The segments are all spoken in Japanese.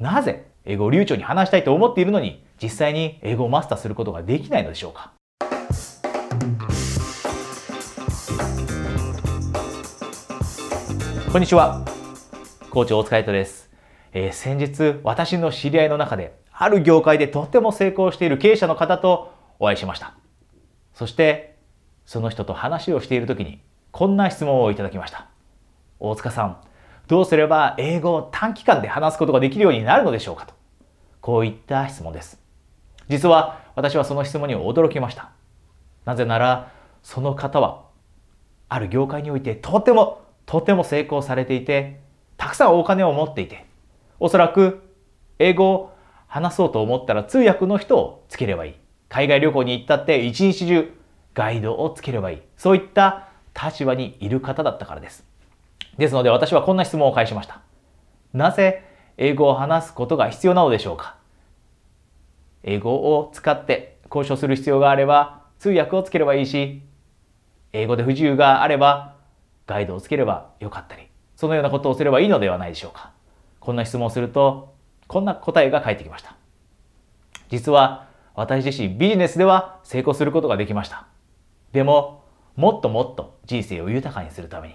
なぜ英語を流暢に話したいと思っているのに実際に英語をマスターすることができないのでしょうか？こんにちは。コーチ大塚イです、えー、先日、私の知り合いの中で、ある業界でとっても成功している経営者の方とお会いしました。そして、その人と話をしているときに、こんな質問をいただきました。大塚さん、どうすれば英語を短期間で話すことができるようになるのでしょうかと。こういった質問です。実は私はその質問に驚きました。なぜなら、その方は、ある業界においてとてもとても成功されていて、たくさんお金を持っていて、おそらく英語を話そうと思ったら通訳の人をつければいい。海外旅行に行ったって一日中ガイドをつければいい。そういった立場にいる方だったからです。ですので私はこんな質問を返しました。なぜ英語を話すことが必要なのでしょうか？英語を使って交渉する必要があれば通訳をつければいいし、英語で不自由があればガイドをつければよかったり、そのようなことをすればいいのではないでしょうか？こんな質問をすると、こんな答えが返ってきました。実は私自身ビジネスでは成功することができました。でも、もっともっと人生を豊かにするために、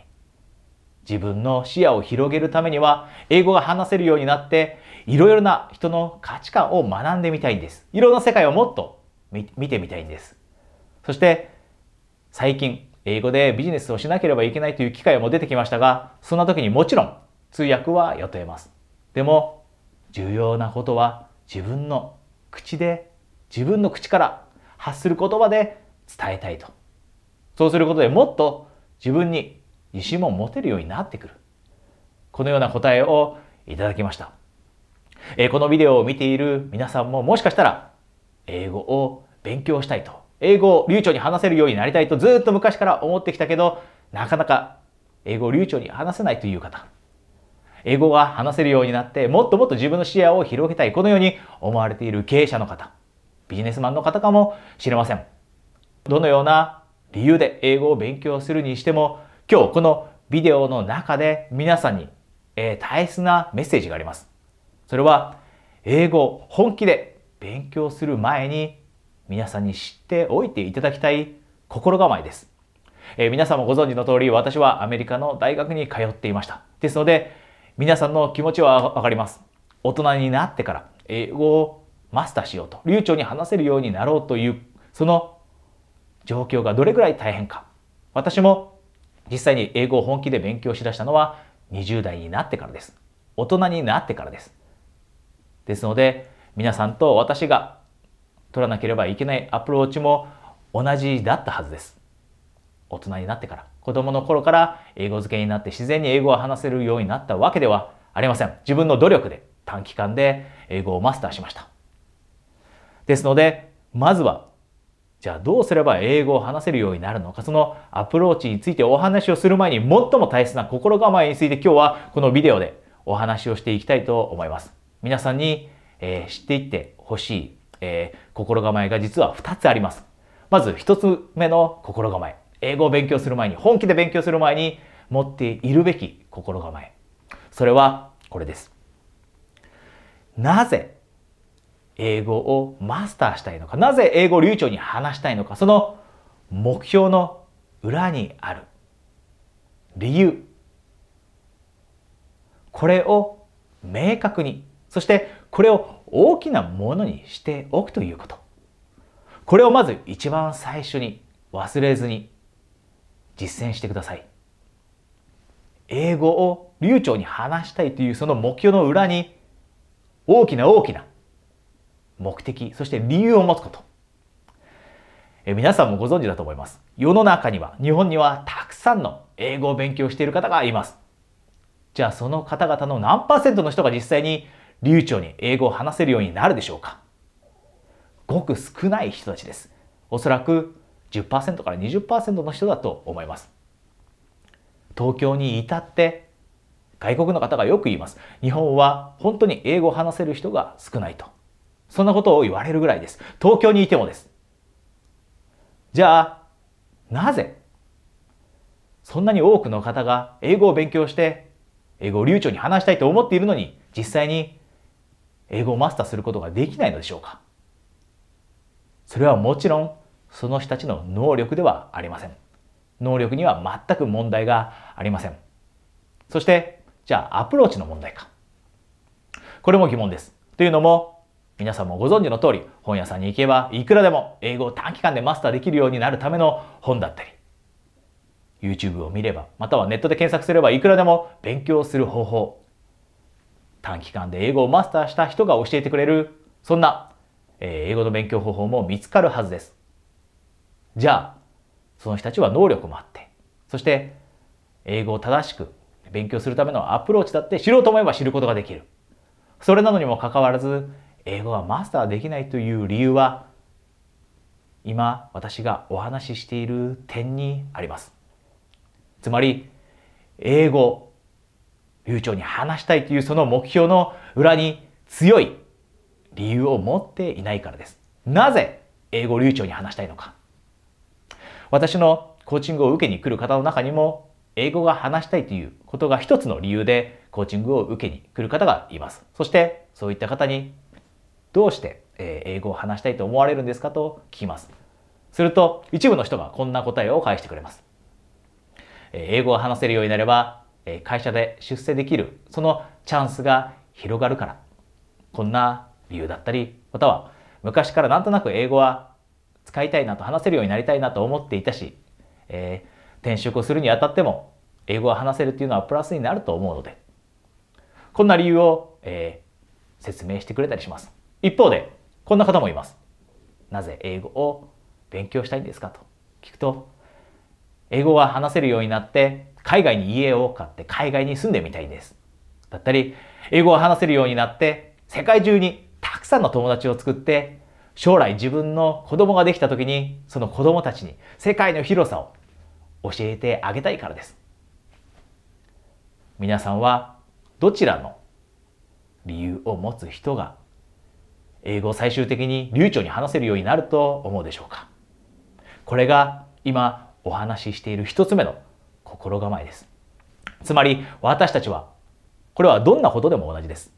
自分の視野を広げるためには、英語が話せるようになって、いろいろな人の価値観を学んでみたいんです。いろんな世界をもっと見てみたいんです。そして、最近、英語でビジネスをしなければいけないという機会も出てきましたが、そんな時にもちろん通訳は雇えます。でも、重要なことは自分の口で、自分の口から発する言葉で伝えたいと。そうすることでもっと自分に自信も持てるようになってくる。このような答えをいただきました。えこのビデオを見ている皆さんももしかしたら英語を勉強したいと英語を流暢に話せるようになりたいとずっと昔から思ってきたけど、なかなか英語を流暢に話せないという方。英語が話せるようになって、もっともっと自分の視野を広げたい。このように思われている経営者の方、ビジネスマンの方かもしれません。どのような理由で英語を勉強するにしても、今日このビデオの中で皆さんに、えー、大切なメッセージがあります。それは、英語を本気で勉強する前に皆さんに知っておいていただきたい心構えです。えー、皆さんもご存知の通り、私はアメリカの大学に通っていました。ですので、皆さんの気持ちはわかります。大人になってから英語をマスターしようと、流暢に話せるようになろうという、その状況がどれぐらい大変か。私も実際に英語を本気で勉強しだしたのは20代になってからです。大人になってからです。ですので、皆さんと私が取らなければいけないアプローチも同じだったはずです。大人になってから、子供の頃から英語付けになって自然に英語を話せるようになったわけではありません。自分の努力で短期間で英語をマスターしました。ですので、まずは、じゃあどうすれば英語を話せるようになるのか、そのアプローチについてお話をする前に最も大切な心構えについて今日はこのビデオでお話をしていきたいと思います。皆さんに、えー、知っていってほしいえー、心構えが実は2つあります。まず1つ目の心構え。英語を勉強する前に、本気で勉強する前に持っているべき心構え。それはこれです。なぜ英語をマスターしたいのか、なぜ英語を流暢に話したいのか、その目標の裏にある理由。これを明確に、そしてこれを大きなものにしておくということ。これをまず一番最初に忘れずに実践してください。英語を流暢に話したいというその目標の裏に大きな大きな目的、そして理由を持つこと。え皆さんもご存知だと思います。世の中には、日本にはたくさんの英語を勉強している方がいます。じゃあその方々の何パーセントの人が実際に流暢に英語を話せるようになるでしょうかごく少ない人たちです。おそらく10%から20%の人だと思います。東京に至って外国の方がよく言います。日本は本当に英語を話せる人が少ないと。そんなことを言われるぐらいです。東京にいてもです。じゃあ、なぜ？そんなに多くの方が英語を勉強して英語を流暢に話したいと思っているのに実際に英語をマスターすることができないのでしょうか？それはもちろんその人たちの能力ではありません。能力には全く問題がありません。そして、じゃあアプローチの問題か。これも疑問です。というのも、皆さんもご存知の通り、本屋さんに行けばいくらでも英語を短期間でマスターできるようになるための本だったり、YouTube を見れば、またはネットで検索すればいくらでも勉強する方法、短期間で英語をマスターした人が教えてくれる、そんな、え英語の勉強方法も見つかるはずです。じゃあ、その人たちは能力もあって、そして英語を正しく勉強するためのアプローチだって知ろうと思えば知ることができる。それなのにもかかわらず、英語がマスターできないという理由は、今私がお話ししている点にあります。つまり、英語、流暢に話したいというその目標の裏に強い理由を持っていないからです。なぜ英語流暢に話したいのか。私のコーチングを受けに来る方の中にも、英語が話したいということが一つの理由でコーチングを受けに来る方がいます。そしてそういった方にどうして英語を話したいと思われるんですかと聞きます。すると一部の人がこんな答えを返してくれます。英語を話せるようになれば会社で出世できるそのチャンスが広がるからこんな理由だったりまたは昔からなんとなく英語は使いたいなと話せるようになりたいなと思っていたし、えー、転職をするにあたっても英語が話せるっていうのはプラスになると思うのでこんな理由を、えー、説明してくれたりします一方でこんな方もいます。なぜ英語を勉強したいんですかと。聞くと英語が話せるようになって海外に家を買って海外に住んでみたいんです。だったり英語が話せるようになって世界中にたくさんの友達を作って将来自分の子供ができた時にその子供たちに世界の広さを教えてあげたいからです。皆さんはどちらの理由を持つ人が英語を最終的に流暢に話せるようになると思うでしょうかこれが今お話ししている一つ目の心構えです。つまり私たちはこれはどんなことでも同じです。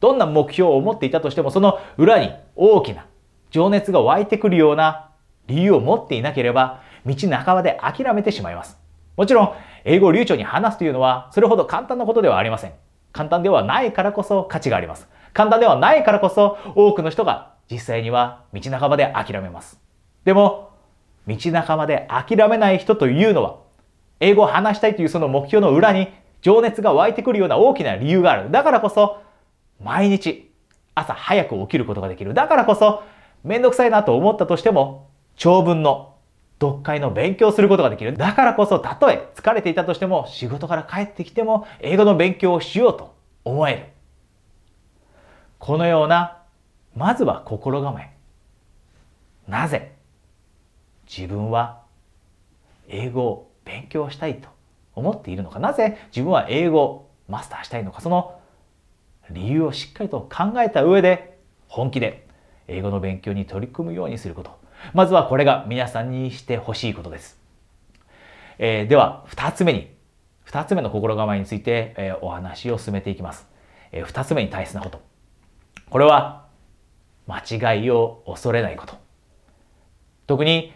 どんな目標を持っていたとしてもその裏に大きな情熱が湧いてくるような理由を持っていなければ、道半ばで諦めてしまいます。もちろん、英語を流暢に話すというのは、それほど簡単なことではありません。簡単ではないからこそ価値があります。簡単ではないからこそ、多くの人が実際には道半ばで諦めます。でも、道半ばで諦めない人というのは、英語を話したいというその目標の裏に情熱が湧いてくるような大きな理由がある。だからこそ、毎日朝早く起きることができる。だからこそ、めんどくさいなと思ったとしても、長文の読解の勉強することができる。だからこそ、たとえ疲れていたとしても、仕事から帰ってきても、英語の勉強をしようと思える。このような、まずは心構え。なぜ？自分は英語を勉強したいと思っているのか。なぜ？自分は英語をマスターしたいのか。その理由をしっかりと考えた上で、本気で英語の勉強に取り組むようにすること。まずはこれが皆さんにしてほしいことです。えー、では、二つ目に、二つ目の心構えについて、えー、お話を進めていきます。えー、二つ目に大切なこと。これは、間違いを恐れないこと。特に、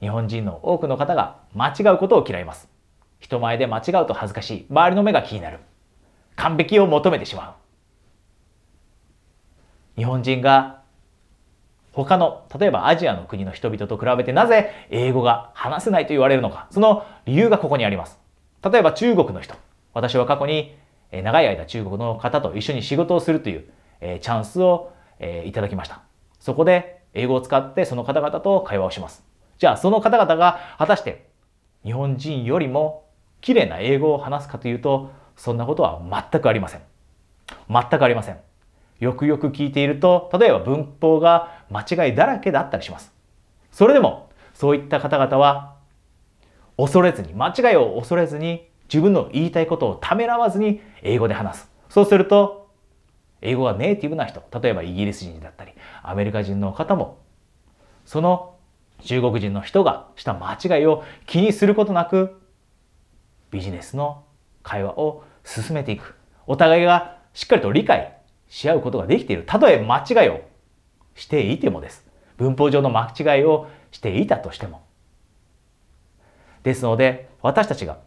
日本人の多くの方が間違うことを嫌います。人前で間違うと恥ずかしい。周りの目が気になる。完璧を求めてしまう。日本人が他の、例えばアジアの国の人々と比べてなぜ英語が話せないと言われるのか、その理由がここにあります。例えば中国の人。私は過去に長い間中国の方と一緒に仕事をするというえチャンスをえいただきました。そこで英語を使ってその方々と会話をします。じゃあその方々が果たして日本人よりも綺麗な英語を話すかというと、そんなことは全くありません。全くありません。よくよく聞いていると、例えば文法が間違いだらけだったりします。それでも、そういった方々は、恐れずに、間違いを恐れずに、自分の言いたいことをためらわずに英語で話す。そうすると、英語がネイティブな人、例えばイギリス人だったり、アメリカ人の方も、その中国人の人がした間違いを気にすることなく、ビジネスの会話を進めていく。お互いがしっかりと理解し合うことができている。たとえ間違いをしていてもです。文法上の間違いをしていたとしても。ですので、私たちが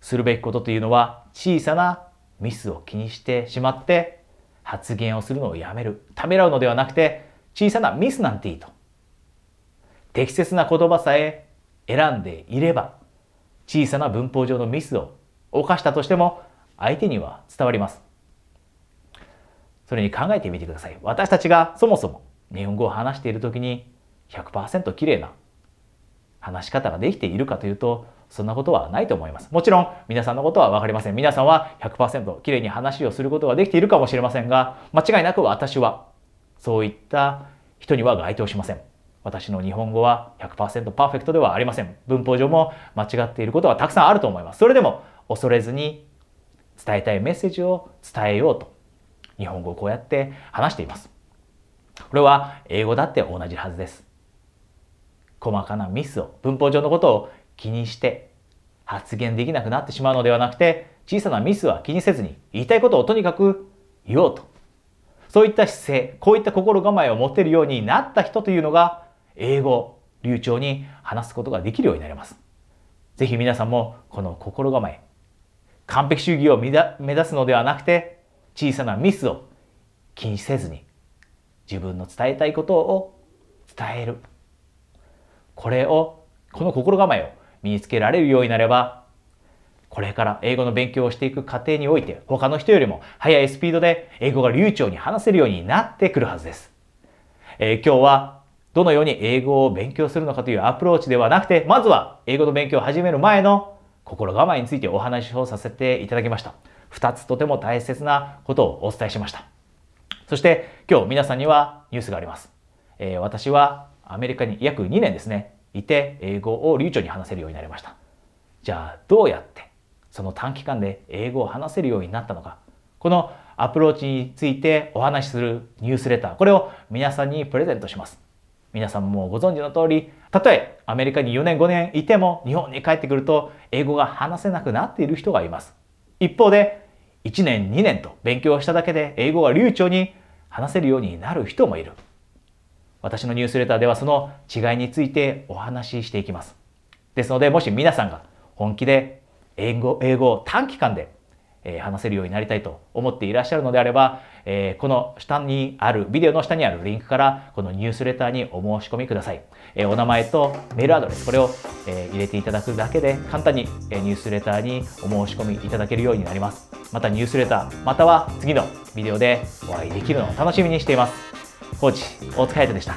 するべきことというのは、小さなミスを気にしてしまって、発言をするのをやめる。ためらうのではなくて、小さなミスなんていいと。適切な言葉さえ選んでいれば、小さな文法上のミスを犯したとしても、相手には伝わります。それに考えてみてください。私たちがそもそも日本語を話している時に100%綺麗な話し方ができているかというと、そんなことはないと思います。もちろん皆さんのことはわかりません。皆さんは100%綺麗に話をすることができているかもしれませんが、間違いなく私はそういった人には該当しません。私の日本語は100%パーフェクトではありません。文法上も間違っていることはたくさんあると思います。それでも恐れずに伝えたいメッセージを伝えようと日本語をこうやって話しています。これは英語だって同じはずです。細かなミスを、文法上のことを気にして発言できなくなってしまうのではなくて、小さなミスは気にせずに言いたいことをとにかく言おうと。そういった姿勢、こういった心構えを持てるようになった人というのが、英語、流暢に話すことができるようになります。ぜひ皆さんもこの心構え、完璧主義を目指すのではなくて、小さなミスを気にせずに自分の伝えたいことを伝える。これを、この心構えを身につけられるようになれば、これから英語の勉強をしていく過程において、他の人よりも速いスピードで英語が流暢に話せるようになってくるはずです。えー、今日はどのように英語を勉強するのかというアプローチではなくて、まずは英語の勉強を始める前の心構えについてお話をさせていただきました。2つとても大切なことをお伝えしました。そして今日皆さんにはニュースがあります。えー、私はアメリカに約2年ですね、いて英語を流暢に話せるようになりました。じゃあどうやってその短期間で英語を話せるようになったのか。このアプローチについてお話しするニュースレター、これを皆さんにプレゼントします。皆さんもご存知の通り、たとえアメリカに4年5年いても日本に帰ってくると英語が話せなくなっている人がいます。一方で1年2年と勉強しただけで英語が流暢に話せるようになる人もいる。私のニュースレターではその違いについてお話ししていきます。ですので、もし皆さんが本気で英語英語を短期間で、話せるようになりたいと思っていらっしゃるのであれば、え、この下にある、ビデオの下にあるリンクから、このニュースレターにお申し込みください。え、お名前とメールアドレス、これを、え入れていただくだけで、簡単に、えニュースレターにお申し込みいただけるようになります。またニュースレター、または次のビデオでお会いできるのを楽しみにしています。コーチ、大塚彩人でした。